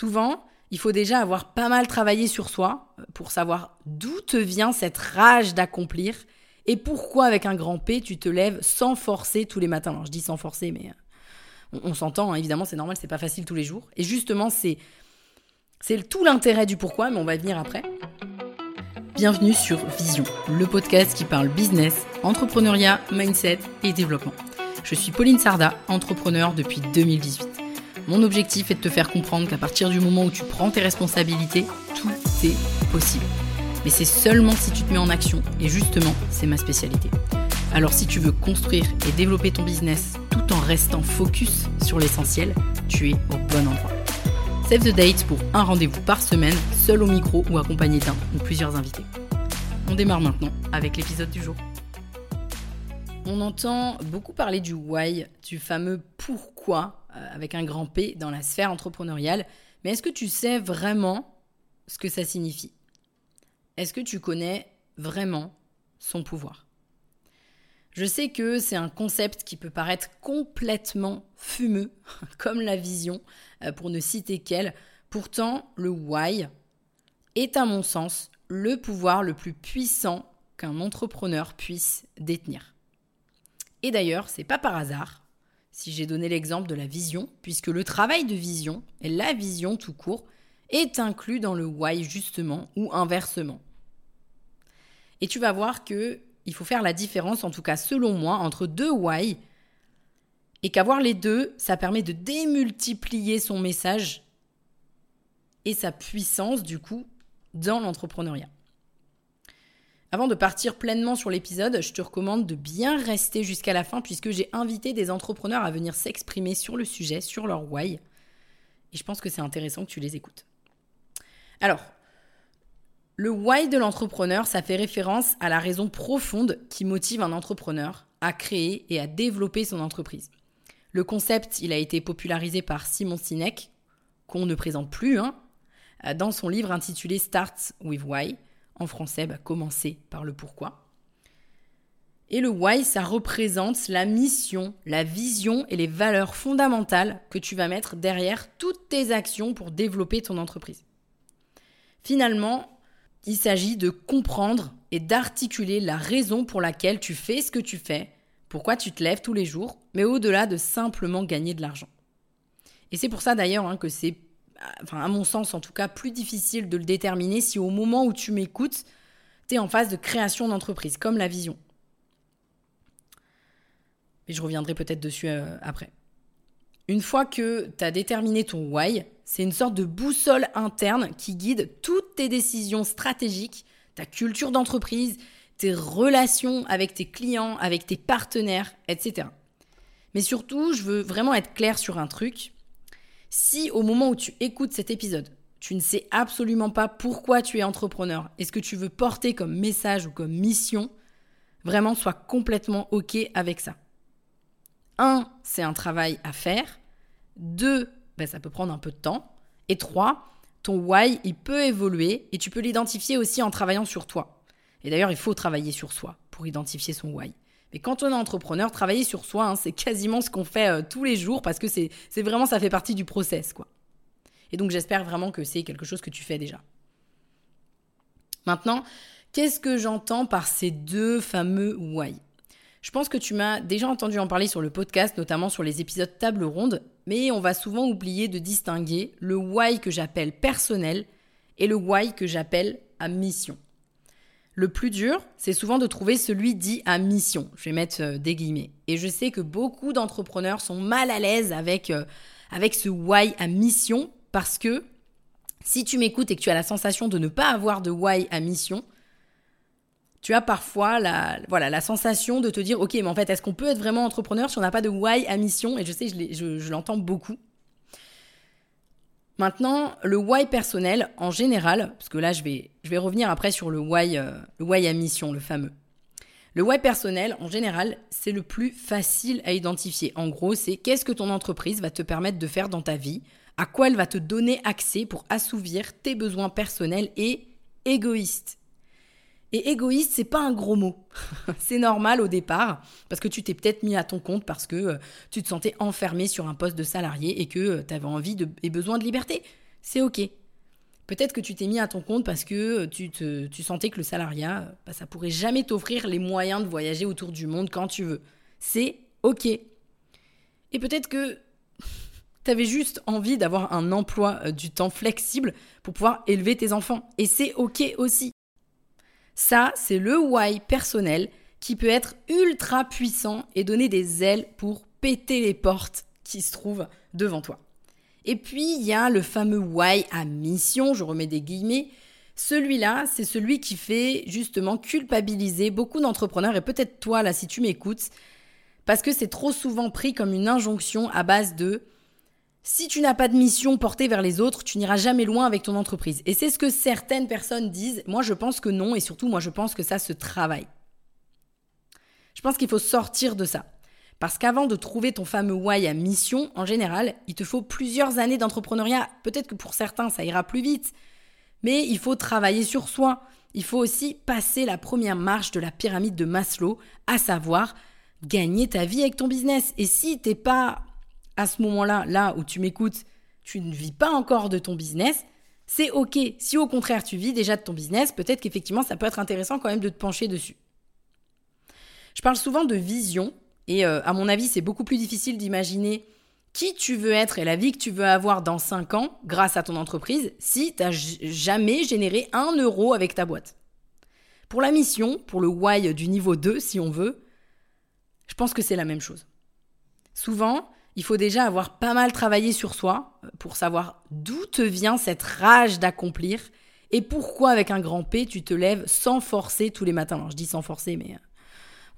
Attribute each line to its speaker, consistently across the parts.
Speaker 1: Souvent, il faut déjà avoir pas mal travaillé sur soi euh, pour savoir d'où te vient cette rage d'accomplir et pourquoi avec un grand P tu te lèves sans forcer tous les matins? Alors je dis sans forcer, mais euh, on, s'entend, hein, évidemment, c'est normal, c'est pas facile tous les jours. Et justement, c'est c'est tout l'intérêt du pourquoi, mais on va y venir après. Bienvenue sur Vision, le podcast qui parle business, entrepreneuriat, mindset et développement. Je suis Pauline Sarda, entrepreneur depuis 2018. Mon objectif est de te faire comprendre qu'à partir du moment où tu prends tes responsabilités, tout est possible. Mais c'est seulement si tu te mets en action, et justement, c'est ma spécialité. Alors si tu veux construire et développer ton business tout en restant focus sur l'essentiel, tu es au bon endroit. Save the date pour un rendez-vous par semaine, seul au micro ou accompagné d'un ou plusieurs invités. On démarre maintenant avec l'épisode du jour. On entend beaucoup parler du why, du fameux pourquoi avec un grand P dans la sphère entrepreneuriale. Mais est-ce que tu sais vraiment ce que ça signifie? Est-ce que tu connais vraiment son pouvoir? Je sais que c'est un concept qui peut paraître complètement fumeux, comme la vision, euh, pour ne citer qu'elle. Pourtant, le why est à mon sens le pouvoir le plus puissant qu'un entrepreneur puisse détenir. Et d'ailleurs, c'est pas par hasard si j'ai donné l'exemple de la vision, puisque le travail de vision, et la vision tout court, est inclus dans le why justement, ou inversement. Et tu vas voir que il faut faire la différence, en tout cas selon moi, entre deux why, et qu'avoir les deux, ça permet de démultiplier son message et sa puissance, du coup, dans l'entrepreneuriat. Avant de partir pleinement sur l'épisode, je te recommande de bien rester jusqu'à la fin puisque j'ai invité des entrepreneurs à venir s'exprimer sur le sujet, sur leur why. Et je pense que c'est intéressant que tu les écoutes. Alors, le why de l'entrepreneur, ça fait référence à la raison profonde qui motive un entrepreneur à créer et à développer son entreprise. Le concept, il a été popularisé par Simon Sinek, qu'on ne présente plus, hein, dans son livre intitulé Start with Why en français, bah, commencer par le pourquoi. Et le why, ça représente la mission, la vision et les valeurs fondamentales que tu vas mettre derrière toutes tes actions pour développer ton entreprise. Finalement, il s'agit de comprendre et d'articuler la raison pour laquelle tu fais ce que tu fais, pourquoi tu te lèves tous les jours, mais au-delà de simplement gagner de l'argent. Et c'est pour ça d'ailleurs hein, que c'est enfin à mon sens en tout cas, plus difficile de le déterminer si au moment où tu m'écoutes, tu es en phase de création d'entreprise, comme la vision. Mais je reviendrai peut-être dessus euh, après. Une fois que tu as déterminé ton why, c'est une sorte de boussole interne qui guide toutes tes décisions stratégiques, ta culture d'entreprise, tes relations avec tes clients, avec tes partenaires, etc. Mais surtout, je veux vraiment être clair sur un truc, si au moment où tu écoutes cet épisode, tu ne sais absolument pas pourquoi tu es entrepreneur et ce que tu veux porter comme message ou comme mission, vraiment sois complètement OK avec ça. Un, c'est un travail à faire. Deux, ben, ça peut prendre un peu de temps. Et trois, ton why, il peut évoluer et tu peux l'identifier aussi en travaillant sur toi. Et d'ailleurs, il faut travailler sur soi pour identifier son why. Mais quand on est entrepreneur, travailler sur soi, hein, c'est quasiment ce qu'on fait euh, tous les jours parce que c'est vraiment, ça fait partie du process, quoi. Et donc j'espère vraiment que c'est quelque chose que tu fais déjà. Maintenant, qu'est-ce que j'entends par ces deux fameux why? Je pense que tu m'as déjà entendu en parler sur le podcast, notamment sur les épisodes table ronde, mais on va souvent oublier de distinguer le why que j'appelle personnel et le why que j'appelle à mission. Le plus dur, c'est souvent de trouver celui dit à mission. Je vais mettre euh, des guillemets. Et je sais que beaucoup d'entrepreneurs sont mal à l'aise avec, euh, avec ce why à mission parce que si tu m'écoutes et que tu as la sensation de ne pas avoir de why à mission, tu as parfois la, voilà, la sensation de te dire, ok, mais en fait, est-ce qu'on peut être vraiment entrepreneur si on n'a pas de why à mission? Et je sais, je, je l'entends beaucoup. Maintenant, le why personnel, en général, parce que là, je vais, je vais revenir après sur le why, euh, le why à mission, le fameux. Le why personnel, en général, c'est le plus facile à identifier. En gros, c'est qu'est-ce que ton entreprise va te permettre de faire dans ta vie, à quoi elle va te donner accès pour assouvir tes besoins personnels et égoïstes. Et égoïste, c'est pas un gros mot. c'est normal au départ, parce que tu t'es peut-être mis à ton compte parce que euh, tu te sentais enfermé sur un poste de salarié et que euh, tu avais envie de, et besoin de liberté. C'est OK. Peut-être que tu t'es mis à ton compte parce que tu, te, tu sentais que le salariat, bah, ça pourrait jamais t'offrir les moyens de voyager autour du monde quand tu veux. C'est OK. Et peut-être que tu avais juste envie d'avoir un emploi euh, du temps flexible pour pouvoir élever tes enfants. Et c'est OK aussi. Ça, c'est le why personnel qui peut être ultra puissant et donner des ailes pour péter les portes qui se trouvent devant toi. Et puis, il y a le fameux why à mission, je remets des guillemets. Celui-là, c'est celui qui fait justement culpabiliser beaucoup d'entrepreneurs et peut-être toi là si tu m'écoutes, parce que c'est trop souvent pris comme une injonction à base de si tu n'as pas de mission portée vers les autres, tu n'iras jamais loin avec ton entreprise. Et c'est ce que certaines personnes disent. Moi, je pense que non, et surtout, moi, je pense que ça se travaille. Je pense qu'il faut sortir de ça. Parce qu'avant de trouver ton fameux why à mission, en général, il te faut plusieurs années d'entrepreneuriat. Peut-être que pour certains, ça ira plus vite. Mais il faut travailler sur soi. Il faut aussi passer la première marche de la pyramide de Maslow, à savoir gagner ta vie avec ton business. Et si t'es pas à ce moment-là, là où tu m'écoutes, tu ne vis pas encore de ton business, c'est ok. Si au contraire tu vis déjà de ton business, peut-être qu'effectivement ça peut être intéressant quand même de te pencher dessus. Je parle souvent de vision et euh, à mon avis, c'est beaucoup plus difficile d'imaginer qui tu veux être et la vie que tu veux avoir dans 5 ans grâce à ton entreprise si tu n'as jamais généré un euro avec ta boîte. Pour la mission, pour le why du niveau 2 si on veut, je pense que c'est la même chose. Souvent, il faut déjà avoir pas mal travaillé sur soi euh, pour savoir d'où te vient cette rage d'accomplir et pourquoi avec un grand P tu te lèves sans forcer tous les matins? Alors je dis sans forcer, mais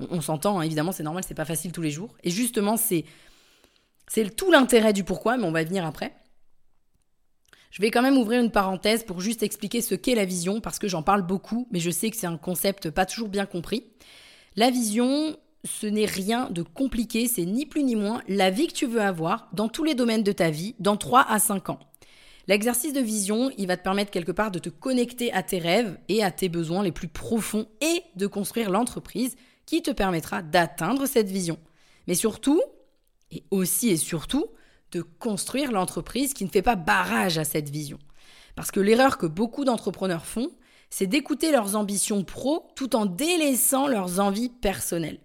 Speaker 1: euh, on, s'entend, hein, évidemment, c'est normal, c'est pas facile tous les jours. Et justement, c'est c'est tout l'intérêt du pourquoi, mais on va y venir après. Je vais quand même ouvrir une parenthèse pour juste expliquer ce qu'est la vision, parce que j'en parle beaucoup, mais je sais que c'est un concept pas toujours bien compris. La vision, ce n'est rien de compliqué, c'est ni plus ni moins la vie que tu veux avoir dans tous les domaines de ta vie dans 3 à 5 ans. L'exercice de vision, il va te permettre quelque part de te connecter à tes rêves et à tes besoins les plus profonds et de construire l'entreprise qui te permettra d'atteindre cette vision. Mais surtout, et aussi et surtout, de construire l'entreprise qui ne fait pas barrage à cette vision. Parce que l'erreur que beaucoup d'entrepreneurs font, c'est d'écouter leurs ambitions pro tout en délaissant leurs envies personnelles.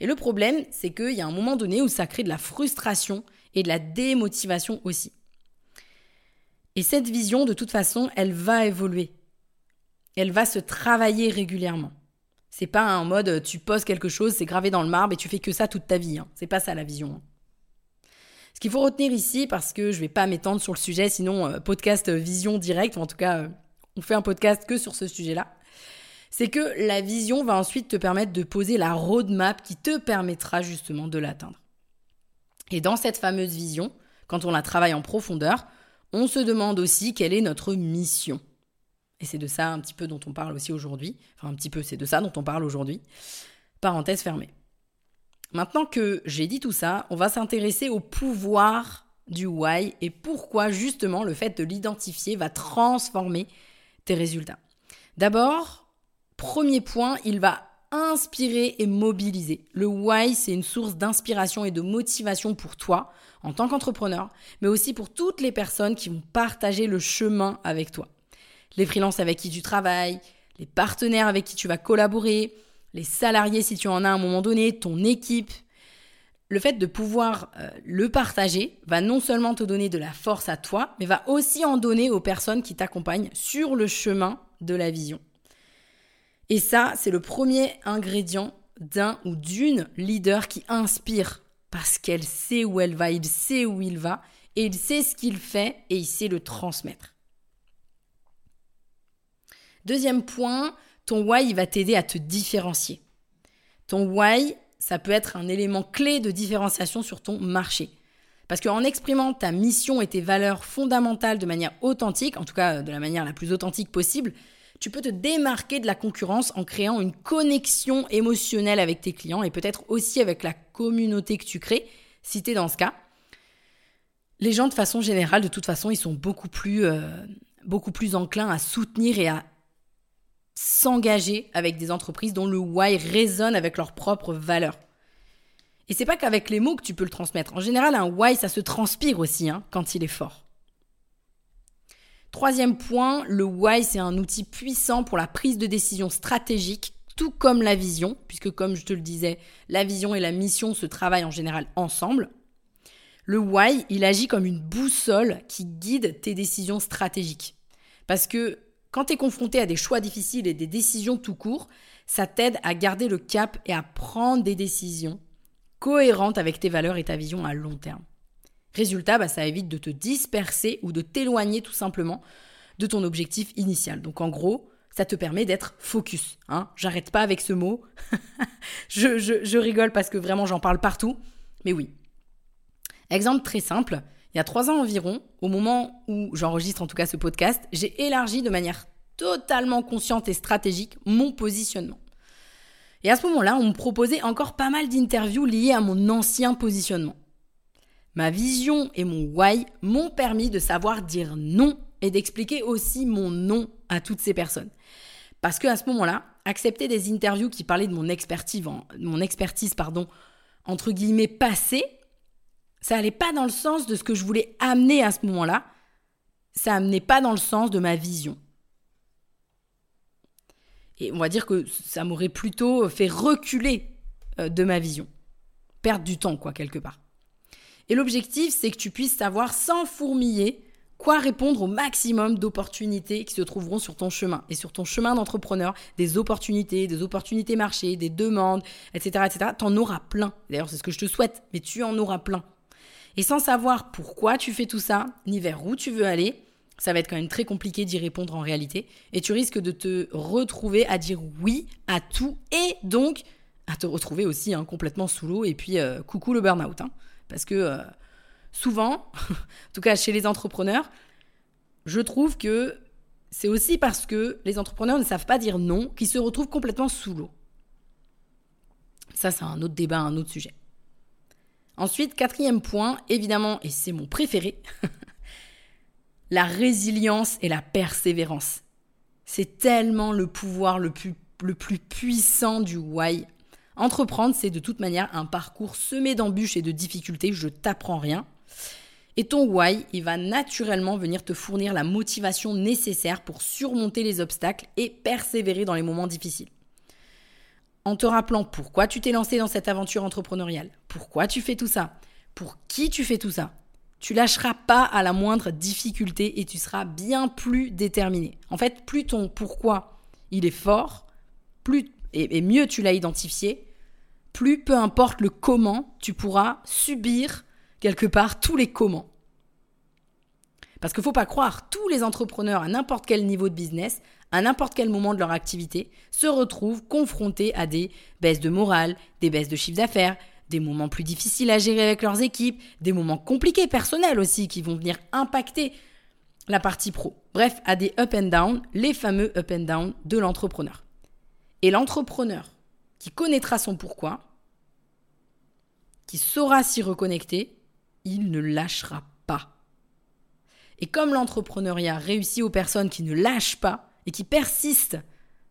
Speaker 1: Et le problème, c'est qu'il y a un moment donné où ça crée de la frustration et de la démotivation aussi. Et cette vision, de toute façon, elle va évoluer. Elle va se travailler régulièrement. C'est pas un mode euh, tu poses quelque chose, c'est gravé dans le marbre et tu fais que ça toute ta vie. Hein. C'est pas ça la vision. Hein. Ce qu'il faut retenir ici, parce que je vais pas m'étendre sur le sujet, sinon euh, podcast euh, vision directe, ou en tout cas on fait un podcast que sur ce sujet-là, c'est que la vision va ensuite te permettre de poser la roadmap qui te permettra justement de l'atteindre. Et dans cette fameuse vision, quand on la travaille en profondeur, on se demande aussi quelle est notre mission. Et c'est de ça un petit peu dont on parle aussi aujourd'hui. Enfin, un petit peu, c'est de ça dont on parle aujourd'hui. Parenthèse fermée. Maintenant que j'ai dit tout ça, on va s'intéresser au pouvoir du why et pourquoi justement le fait de l'identifier va transformer tes résultats. D'abord, premier point, il va inspirer et mobiliser. Le why, c'est une source d'inspiration et de motivation pour toi en tant qu'entrepreneur, mais aussi pour toutes les personnes qui vont partager le chemin avec toi les freelances avec qui tu travailles, les partenaires avec qui tu vas collaborer, les salariés si tu en as à un moment donné, ton équipe. Le fait de pouvoir euh, le partager va non seulement te donner de la force à toi, mais va aussi en donner aux personnes qui t'accompagnent sur le chemin de la vision. Et ça, c'est le premier ingrédient d'un ou d'une leader qui inspire parce qu'elle sait où elle va, il sait où il va, et il sait ce qu'il fait et il sait le transmettre. Deuxième point, ton why, va t'aider à te différencier. Ton why, ça peut être un élément clé de différenciation sur ton marché. Parce qu'en exprimant ta mission et tes valeurs fondamentales de manière authentique, en tout cas de la manière la plus authentique possible, tu peux te démarquer de la concurrence en créant une connexion émotionnelle avec tes clients et peut-être aussi avec la communauté que tu crées, si tu es dans ce cas. Les gens, de façon générale, de toute façon, ils sont beaucoup plus, euh, beaucoup plus enclins à soutenir et à s'engager avec des entreprises dont le why résonne avec leurs propres valeurs. Et c'est pas qu'avec les mots que tu peux le transmettre. En général, un why, ça se transpire aussi hein, quand il est fort. Troisième point, le why, c'est un outil puissant pour la prise de décision stratégique, tout comme la vision, puisque comme je te le disais, la vision et la mission se travaillent en général ensemble. Le why, il agit comme une boussole qui guide tes décisions stratégiques. Parce que quand tu es confronté à des choix difficiles et des décisions tout court, ça t'aide à garder le cap et à prendre des décisions cohérentes avec tes valeurs et ta vision à long terme. Résultat, bah, ça évite de te disperser ou de t'éloigner tout simplement de ton objectif initial. Donc en gros, ça te permet d'être focus. Hein J'arrête pas avec ce mot. je, je rigole parce que vraiment j'en parle partout. Mais oui. Exemple très simple, il y a trois ans environ, au moment où j'enregistre en tout cas ce podcast, j'ai élargi de manière totalement consciente et stratégique mon positionnement. Et à ce moment-là, on me proposait encore pas mal d'interviews liées à mon ancien positionnement. Ma vision et mon why m'ont permis de savoir dire non et d'expliquer aussi mon non à toutes ces personnes. Parce que à ce moment-là, accepter des interviews qui parlaient de mon expertise, pardon, entre guillemets passée, ça allait pas dans le sens de ce que je voulais amener à ce moment-là. Ça amenait pas dans le sens de ma vision. Et on va dire que ça m'aurait plutôt fait reculer euh, de ma vision. Perdre du temps, quoi, quelque part. Et l'objectif, c'est que tu puisses savoir sans fourmiller quoi répondre au maximum d'opportunités qui se trouveront sur ton chemin. Et sur ton chemin d'entrepreneur, des opportunités, des opportunités marché, des demandes, etc., etc. T'en auras plein. D'ailleurs, c'est ce que je te souhaite, mais tu en auras plein. Et sans savoir pourquoi tu fais tout ça, ni vers où tu veux aller, ça va être quand même très compliqué d'y répondre en réalité. Et tu risques de te retrouver à dire oui à tout et donc à te retrouver aussi hein, complètement sous l'eau et puis euh, coucou le burn-out. Hein. Parce que euh, souvent, en tout cas chez les entrepreneurs, je trouve que c'est aussi parce que les entrepreneurs ne savent pas dire non qu'ils se retrouvent complètement sous l'eau. Ça, c'est un autre débat, un autre sujet. Ensuite, quatrième point, évidemment, et c'est mon préféré, la résilience et la persévérance. C'est tellement le pouvoir le plus, le plus puissant du why. Entreprendre, c'est de toute manière un parcours semé d'embûches et de difficultés, je t'apprends rien. Et ton why, il va naturellement venir te fournir la motivation nécessaire pour surmonter les obstacles et persévérer dans les moments difficiles. En te rappelant pourquoi tu t'es lancé dans cette aventure entrepreneuriale, pourquoi tu fais tout ça, pour qui tu fais tout ça, tu lâcheras pas à la moindre difficulté et tu seras bien plus déterminé. En fait, plus ton pourquoi il est fort, plus et, mieux tu l'as identifié, plus peu importe le comment, tu pourras subir quelque part tous les comment. Parce qu'il ne faut pas croire, tous les entrepreneurs à n'importe quel niveau de business, à n'importe quel moment de leur activité, se retrouvent confrontés à des baisses de morale, des baisses de chiffre d'affaires, des moments plus difficiles à gérer avec leurs équipes, des moments compliqués personnels aussi qui vont venir impacter la partie pro. Bref, à des up and down, les fameux up and down de l'entrepreneur. Et l'entrepreneur qui connaîtra son pourquoi, qui saura s'y reconnecter, il ne lâchera pas. Et comme l'entrepreneuriat réussit aux personnes qui ne lâchent pas et qui persistent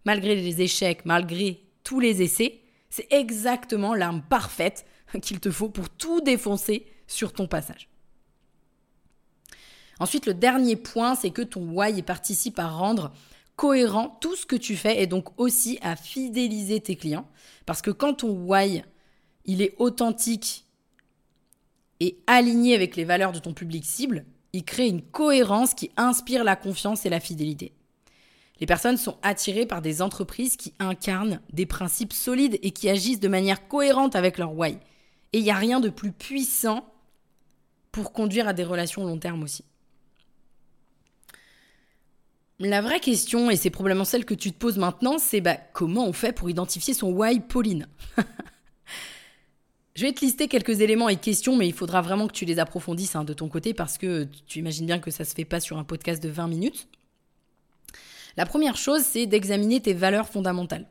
Speaker 1: malgré les échecs, malgré tous les essais, c'est exactement l'arme parfaite qu'il te faut pour tout défoncer sur ton passage. Ensuite, le dernier point, c'est que ton why participe à rendre cohérent tout ce que tu fais et donc aussi à fidéliser tes clients. Parce que quand ton why, il est authentique et aligné avec les valeurs de ton public cible, il crée une cohérence qui inspire la confiance et la fidélité. Les personnes sont attirées par des entreprises qui incarnent des principes solides et qui agissent de manière cohérente avec leur why. Et il n'y a rien de plus puissant pour conduire à des relations long terme aussi. La vraie question, et c'est probablement celle que tu te poses maintenant, c'est bah, comment on fait pour identifier son why Pauline? Je vais te lister quelques éléments et questions, mais il faudra vraiment que tu les approfondisses hein, de ton côté parce que tu imagines bien que ça se fait pas sur un podcast de 20 minutes. La première chose, c'est d'examiner tes valeurs fondamentales.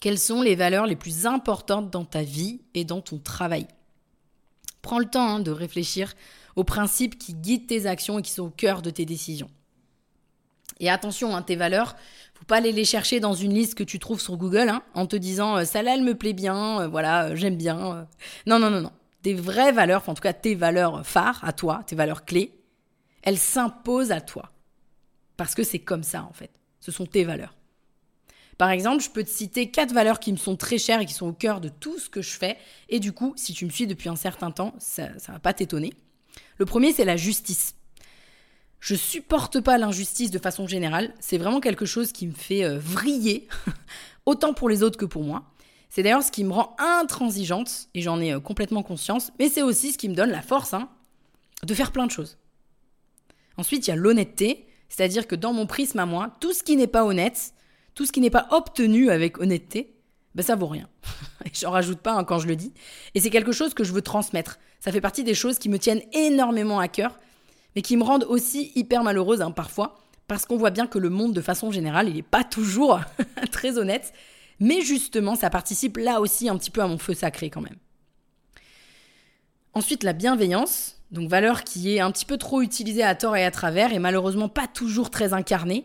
Speaker 1: Quelles sont les valeurs les plus importantes dans ta vie et dans ton travail? Prends le temps hein, de réfléchir aux principes qui guident tes actions et qui sont au cœur de tes décisions. Et attention, hein, tes valeurs, faut pas aller les chercher dans une liste que tu trouves sur Google hein, en te disant euh, ça là elle me plaît bien, euh, voilà euh, j'aime bien. Non non non non, des vraies valeurs, en tout cas tes valeurs phares à toi, tes valeurs clés, elles s'imposent à toi. Parce que c'est comme ça, en fait. Ce sont tes valeurs. Par exemple, je peux te citer quatre valeurs qui me sont très chères et qui sont au cœur de tout ce que je fais. Et du coup, si tu me suis depuis un certain temps, ça ne va pas t'étonner. Le premier, c'est la justice. Je supporte pas l'injustice de façon générale. C'est vraiment quelque chose qui me fait euh, vriller, autant pour les autres que pour moi. C'est d'ailleurs ce qui me rend intransigeante, et j'en ai euh, complètement conscience, mais c'est aussi ce qui me donne la force hein, de faire plein de choses. Ensuite, il y a l'honnêteté, c'est-à-dire que dans mon prisme à moi, tout ce qui n'est pas honnête, tout ce qui n'est pas obtenu avec honnêteté, ben ça vaut rien. J'en rajoute pas hein, quand je le dis. Et c'est quelque chose que je veux transmettre. Ça fait partie des choses qui me tiennent énormément à cœur, mais qui me rendent aussi hyper malheureuse hein, parfois, parce qu'on voit bien que le monde, de façon générale, il n'est pas toujours très honnête. Mais justement, ça participe là aussi un petit peu à mon feu sacré quand même. Ensuite, la bienveillance, donc valeur qui est un petit peu trop utilisée à tort et à travers et malheureusement pas toujours très incarnée.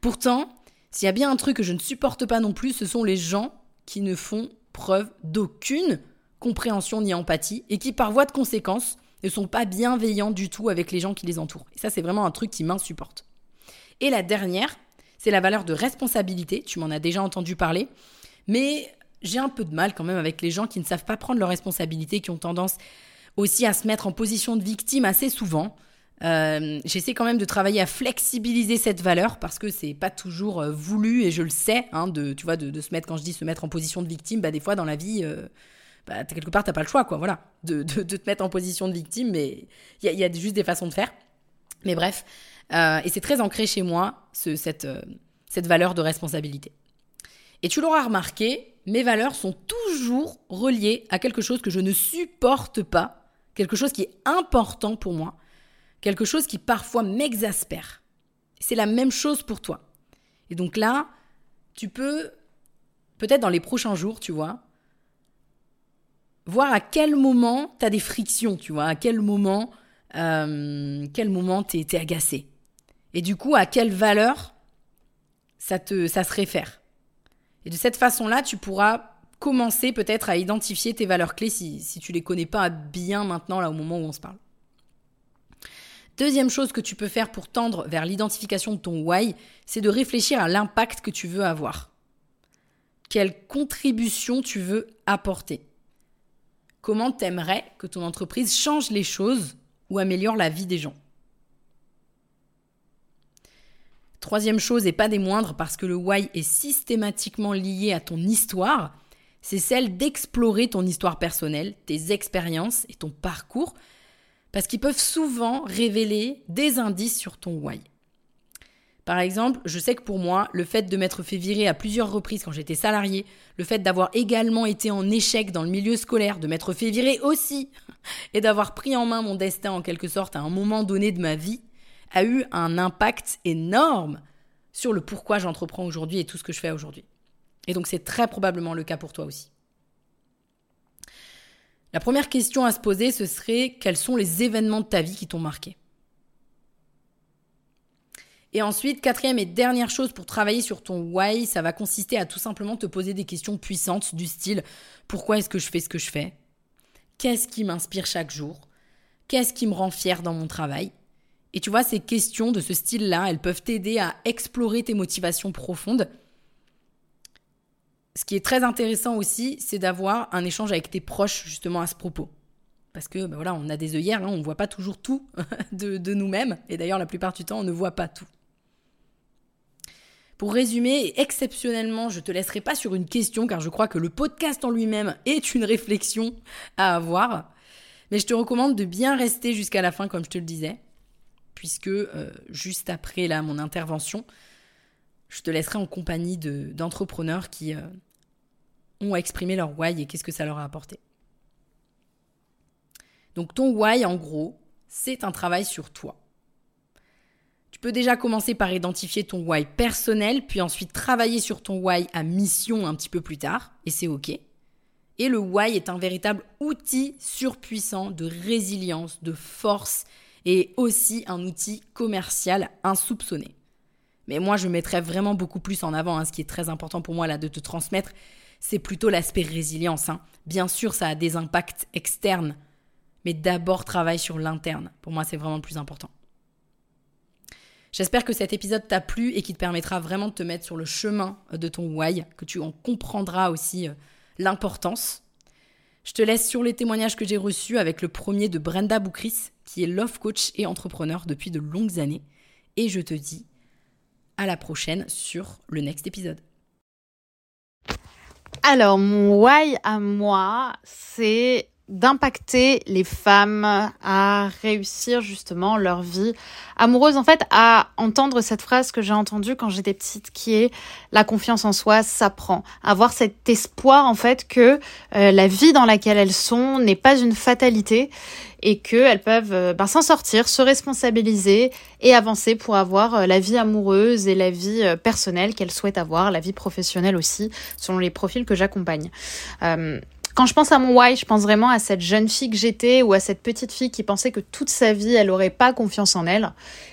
Speaker 1: Pourtant, s'il y a bien un truc que je ne supporte pas non plus, ce sont les gens qui ne font preuve d'aucune compréhension ni empathie et qui, par voie de conséquence, ne sont pas bienveillants du tout avec les gens qui les entourent. Et ça, c'est vraiment un truc qui m'insupporte. Et la dernière, c'est la valeur de responsabilité. Tu m'en as déjà entendu parler. Mais j'ai un peu de mal quand même avec les gens qui ne savent pas prendre leurs responsabilités, qui ont tendance aussi à se mettre en position de victime assez souvent. Euh, j'essaie quand même de travailler à flexibiliser cette valeur parce que c'est pas toujours euh, voulu et je le sais, hein, de, tu vois, de, se mettre, quand je dis se mettre en position de victime, bah, des fois dans la vie, euh, bah, quelque part, t'as pas le choix, quoi, voilà, de, te mettre en position de victime, mais il y a, juste des façons de faire. Mais bref, et c'est très ancré chez moi, ce, cette, cette valeur de responsabilité. Et tu l'auras remarqué, mes valeurs sont toujours reliées à quelque chose que je ne supporte pas, quelque chose qui est important pour moi quelque chose qui parfois m'exaspère. C'est la même chose pour toi. Et donc là, tu peux, peut-être dans les prochains jours, tu vois, voir à quel moment tu as des frictions, tu vois, à quel moment, euh, quel moment tu es, agacé. Et du coup, à quelle valeur ça, te, ça se réfère. Et de cette façon-là, tu pourras commencer peut-être à identifier tes valeurs clés si, si tu les connais pas bien maintenant, là, au moment où on se parle. Deuxième chose que tu peux faire pour tendre vers l'identification de ton why, c'est de réfléchir à l'impact que tu veux avoir. Quelle contribution tu veux apporter Comment t'aimerais que ton entreprise change les choses ou améliore la vie des gens? Troisième chose, et pas des moindres, parce que le why est systématiquement lié à ton histoire, c'est celle d'explorer ton histoire personnelle, tes expériences et ton parcours parce qu'ils peuvent souvent révéler des indices sur ton why. Par exemple, je sais que pour moi, le fait de m'être fait virer à plusieurs reprises quand j'étais salarié, le fait d'avoir également été en échec dans le milieu scolaire, de m'être fait virer aussi, et d'avoir pris en main mon destin en quelque sorte à un moment donné de ma vie, a eu un impact énorme sur le pourquoi j'entreprends aujourd'hui et tout ce que je fais aujourd'hui. Et donc c'est très probablement le cas pour toi aussi. La première question à se poser, ce serait quels sont les événements de ta vie qui t'ont marqué? Et ensuite, quatrième et dernière chose pour travailler sur ton why, ça va consister à tout simplement te poser des questions puissantes du style pourquoi est-ce que je fais ce que je fais? Qu'est-ce qui m'inspire chaque jour? Qu'est-ce qui me rend fier dans mon travail? Et tu vois, ces questions de ce style-là, elles peuvent t'aider à explorer tes motivations profondes ce qui est très intéressant aussi, c'est d'avoir un échange avec tes proches justement à ce propos. Parce que ben voilà, on a des œillères, hein, on ne voit pas toujours tout de, de nous-mêmes. Et d'ailleurs, la plupart du temps, on ne voit pas tout. Pour résumer, exceptionnellement, je te laisserai pas sur une question car je crois que le podcast en lui-même est une réflexion à avoir. Mais je te recommande de bien rester jusqu'à la fin, comme je te le disais, puisque euh, juste après là, mon intervention, je te laisserai en compagnie d'entrepreneurs qui euh, ont exprimé leur why et qu'est-ce que ça leur a apporté. Donc ton why, en gros, c'est un travail sur toi. Tu peux déjà commencer par identifier ton why personnel, puis ensuite travailler sur ton why à mission un petit peu plus tard, et c'est OK. Et le why est un véritable outil surpuissant de résilience, de force, et aussi un outil commercial insoupçonné. Mais moi, je mettrais vraiment beaucoup plus en avant. Hein, ce qui est très important pour moi là de te transmettre, c'est plutôt l'aspect résilience. Hein. Bien sûr, ça a des impacts externes, mais d'abord travaille sur l'interne. Pour moi, c'est vraiment le plus important. J'espère que cet épisode t'a plu et qu'il te permettra vraiment de te mettre sur le chemin de ton why, que tu en comprendras aussi euh, l'importance. Je te laisse sur les témoignages que j'ai reçus avec le premier de Brenda Boukris, qui est love coach et entrepreneur depuis de longues années. Et je te dis à la prochaine sur le next épisode.
Speaker 2: Alors, mon why à moi, c'est d'impacter les femmes à réussir justement leur vie amoureuse. En fait, à entendre cette phrase que j'ai entendue quand j'étais petite, qui est la confiance en soi s'apprend. Avoir cet espoir en fait que euh, la vie dans laquelle elles sont n'est pas une fatalité et qu'elles peuvent euh, ben, s'en sortir, se responsabiliser et avancer pour avoir euh, la vie amoureuse et la vie personnelle qu'elles souhaitent avoir, la vie professionnelle aussi, selon les profils que j'accompagne. Quand je pense à mon why, je pense vraiment à cette jeune fille que j'étais ou à cette petite fille qui pensait que toute sa vie, elle n'aurait pas confiance en elle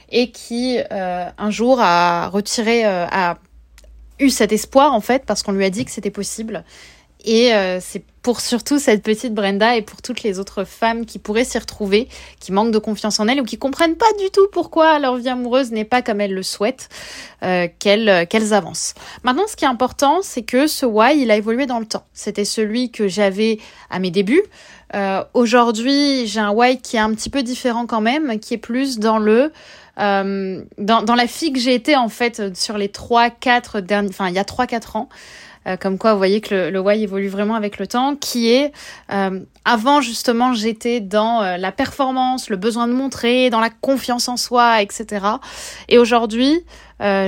Speaker 2: et qui, euh, un jour, a retiré, euh, a eu cet espoir, en fait, parce qu'on lui a dit que c'était possible et euh, c'est pour surtout cette petite Brenda et pour toutes les autres femmes qui pourraient s'y retrouver, qui manquent de confiance en elles ou qui comprennent pas du tout pourquoi leur vie amoureuse n'est pas comme elles le souhaitent, euh, qu'elles qu'elles avancent. Maintenant, ce qui est important, c'est que ce why, il a évolué dans le temps. C'était celui que j'avais à mes débuts. Euh, Aujourd'hui, j'ai un why qui est un petit peu différent quand même, qui est plus dans le euh, dans, la fille que j'ai été en fait sur les 3-4 derniers, enfin il y a 3-4 ans. Euh, comme quoi vous voyez que le, le why évolue vraiment avec le temps, qui est euh, avant justement j'étais dans euh, la performance, le besoin de montrer, dans la confiance en soi, etc. Et aujourd'hui,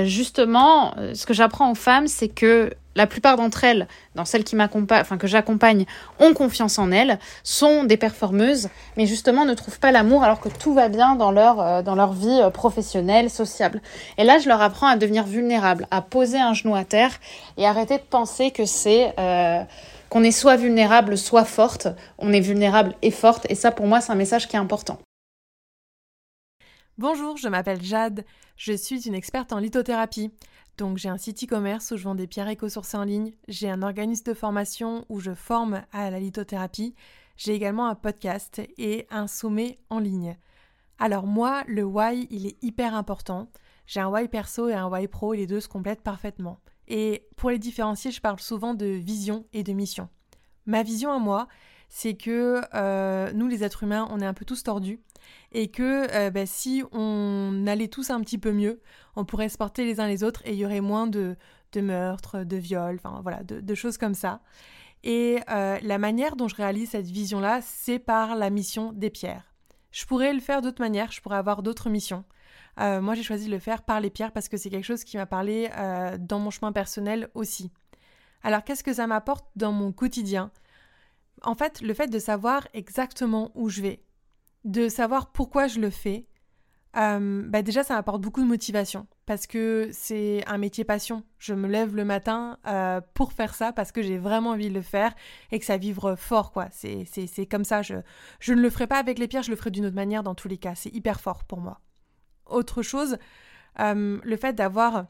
Speaker 2: justement, ce que j'apprends aux femmes, c'est que la plupart d'entre elles, dans celles qui enfin que j'accompagne, ont confiance en elles, sont des performeuses, mais justement ne trouvent pas l'amour alors que tout va bien dans leur euh, vie euh, professionnelle, sociable. Et là, je leur apprends à devenir vulnérables, à poser un genou à terre et arrêter de penser que c'est euh, qu'on est soit vulnérable, soit forte. On est vulnérable et forte, et ça pour moi c'est un message qui est important.
Speaker 3: Bonjour, je m'appelle Jade, je suis une experte en lithothérapie. Donc j'ai un site e-commerce où je vends des pierres éco-sourcées en ligne, j'ai un organisme de formation où je forme à la lithothérapie, j'ai également un podcast et un sommet en ligne. Alors moi, le why, il est hyper important. J'ai un why perso et un why pro et les deux se complètent parfaitement. Et pour les différencier, je parle souvent de vision et de mission. Ma vision à moi, c'est que euh, nous les êtres humains, on est un peu tous tordus et que euh, bah, si on allait tous un petit peu mieux, on pourrait se porter les uns les autres et il y aurait moins de, meurtres, de viols, enfin voilà, de, choses comme ça. Et euh, la manière dont je réalise cette vision-là, c'est par la mission des pierres. Je pourrais le faire d'autres manières, je pourrais avoir d'autres missions. Euh, moi, j'ai choisi de le faire par les pierres parce que c'est quelque chose qui m'a parlé dans mon chemin personnel aussi. Alors, qu'est-ce que ça m'apporte dans mon quotidien? En fait, le fait de savoir exactement où je vais, de savoir pourquoi je le fais, euh, bah déjà ça m'apporte beaucoup de motivation parce que c'est un métier passion. Je me lève le matin euh, pour faire ça parce que j'ai vraiment envie de le faire et que ça vibre fort quoi. C'est comme ça. Je, je ne le ferai pas avec les pierres, je le ferai d'une autre manière dans tous les cas. C'est hyper fort pour moi. Autre chose, euh, le fait d'avoir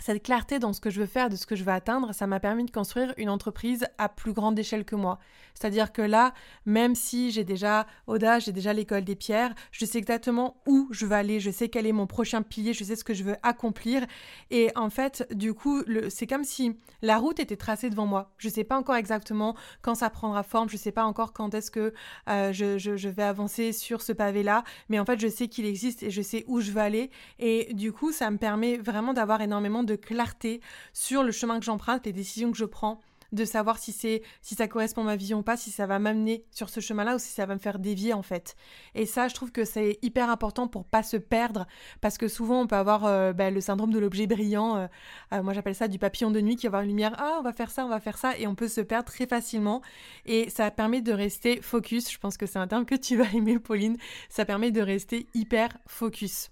Speaker 3: cette clarté dans ce que je veux faire, de ce que je veux atteindre, ça m'a permis de construire une entreprise à plus grande échelle que moi. C'est-à-dire que là, même si j'ai déjà Oda, j'ai déjà l'école des pierres, je sais exactement où je veux aller, je sais quel est mon prochain pilier, je sais ce que je veux accomplir. Et en fait, du coup, c'est comme si la route était tracée devant moi. Je ne sais pas encore exactement quand ça prendra forme, je ne sais pas encore quand est-ce que euh, je, vais avancer sur ce pavé-là, mais en fait, je sais qu'il existe et je sais où je veux aller. Et du coup, ça me permet vraiment d'avoir énormément de clarté sur le chemin que j'emprunte, les décisions que je prends, de savoir si c'est si ça correspond à ma vision ou pas, si ça va m'amener sur ce chemin-là ou si ça va me faire dévier en fait. Et ça, je trouve que c'est hyper important pour pas se perdre parce que souvent on peut avoir euh, bah, le syndrome de l'objet brillant. Euh, euh, moi j'appelle ça du papillon de nuit qui va avoir une lumière. Ah, on va faire ça, on va faire ça et on peut se perdre très facilement. Et ça permet de rester focus. Je pense que c'est un terme que tu vas aimer, Pauline. Ça permet de rester hyper focus.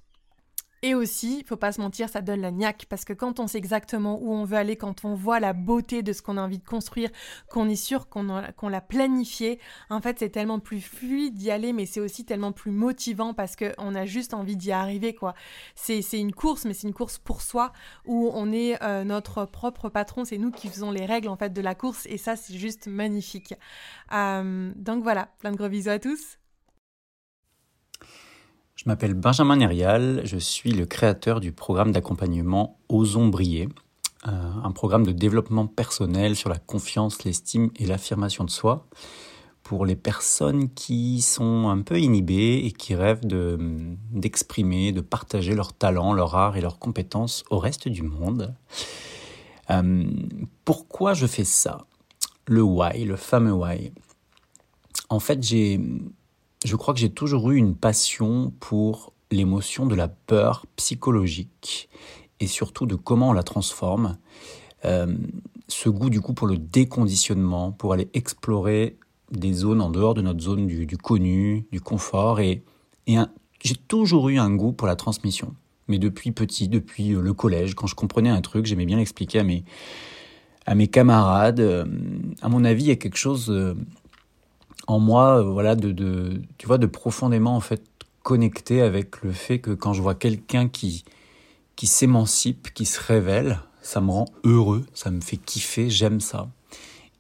Speaker 3: Et aussi, faut pas se mentir, ça donne la niaque parce que quand on sait exactement où on veut aller, quand on voit la beauté de ce qu'on a envie de construire, qu'on est sûr qu'on l'a planifié, en fait, c'est tellement plus fluide d'y aller, mais c'est aussi tellement plus motivant parce qu'on a juste envie d'y arriver, quoi. C'est une course, mais c'est une course pour soi où on est euh, notre propre patron, c'est nous qui faisons les règles en fait de la course et ça, c'est juste magnifique. Euh, donc voilà, plein de gros bisous à tous.
Speaker 4: Je m'appelle Benjamin Nerial, je suis le créateur du programme d'accompagnement Osons briller, euh, un programme de développement personnel sur la confiance, l'estime et l'affirmation de soi pour les personnes qui sont un peu inhibées et qui rêvent d'exprimer, de, partager leurs talents, leur art et leurs compétences au reste du monde. Euh, pourquoi je fais ça? Le why, le fameux why. En fait, j'ai je crois que j'ai toujours eu une passion pour l'émotion de la peur psychologique et surtout de comment on la transforme. Euh, ce goût du coup pour le déconditionnement, pour aller explorer des zones en dehors de notre zone du, connu, du confort. Et, j'ai toujours eu un goût pour la transmission. Mais depuis petit, depuis euh, le collège, quand je comprenais un truc, j'aimais bien l'expliquer à mes, à mes camarades. Euh, à mon avis, il y a quelque chose en moi, euh, voilà, de, de, tu vois, de profondément en fait connecter avec le fait que quand je vois quelqu'un qui qui s'émancipe, qui se révèle, ça me rend heureux, ça me fait kiffer, j'aime ça.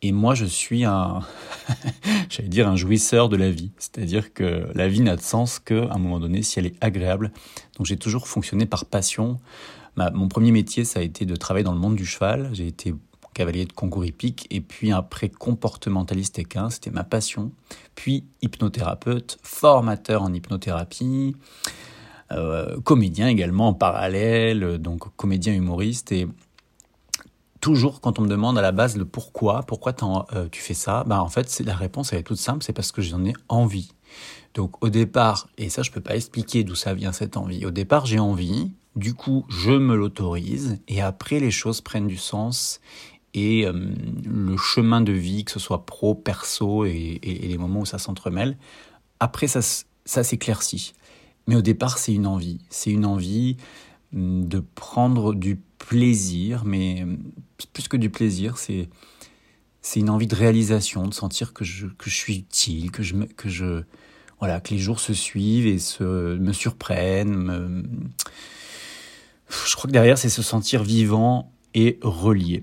Speaker 4: Et moi, je suis un, j'allais dire un jouisseur de la vie. C'est-à-dire que la vie n'a de sens qu'à un moment donné si elle est agréable. Donc j'ai toujours fonctionné par passion. mon premier métier, ça a été de travailler dans le monde du cheval. J'ai été cavalier de concours hippique, et puis après comportementaliste équin, c'était ma passion, puis hypnothérapeute, formateur en hypnothérapie, euh, comédien également en parallèle, donc comédien humoriste, et toujours quand on me demande à la base le pourquoi, pourquoi euh, tu fais ça, ben en fait la réponse est toute simple, c'est parce que j'en ai envie. Donc au départ, et ça je peux pas expliquer d'où ça vient cette envie. Au départ j'ai envie, du coup je me l'autorise, et après les choses prennent du sens et euh, le chemin de vie, que ce soit pro, perso et, les moments où ça s'entremêle, après ça, s'éclaircit. Mais au départ, c'est une envie. C'est une envie hum, de prendre du plaisir, mais hum, plus que du plaisir, c'est c'est une envie de réalisation, de sentir que je, que je suis utile, que je, que je voilà, que les jours se suivent et se, me surprennent. Je crois que derrière, c'est se sentir vivant et relié.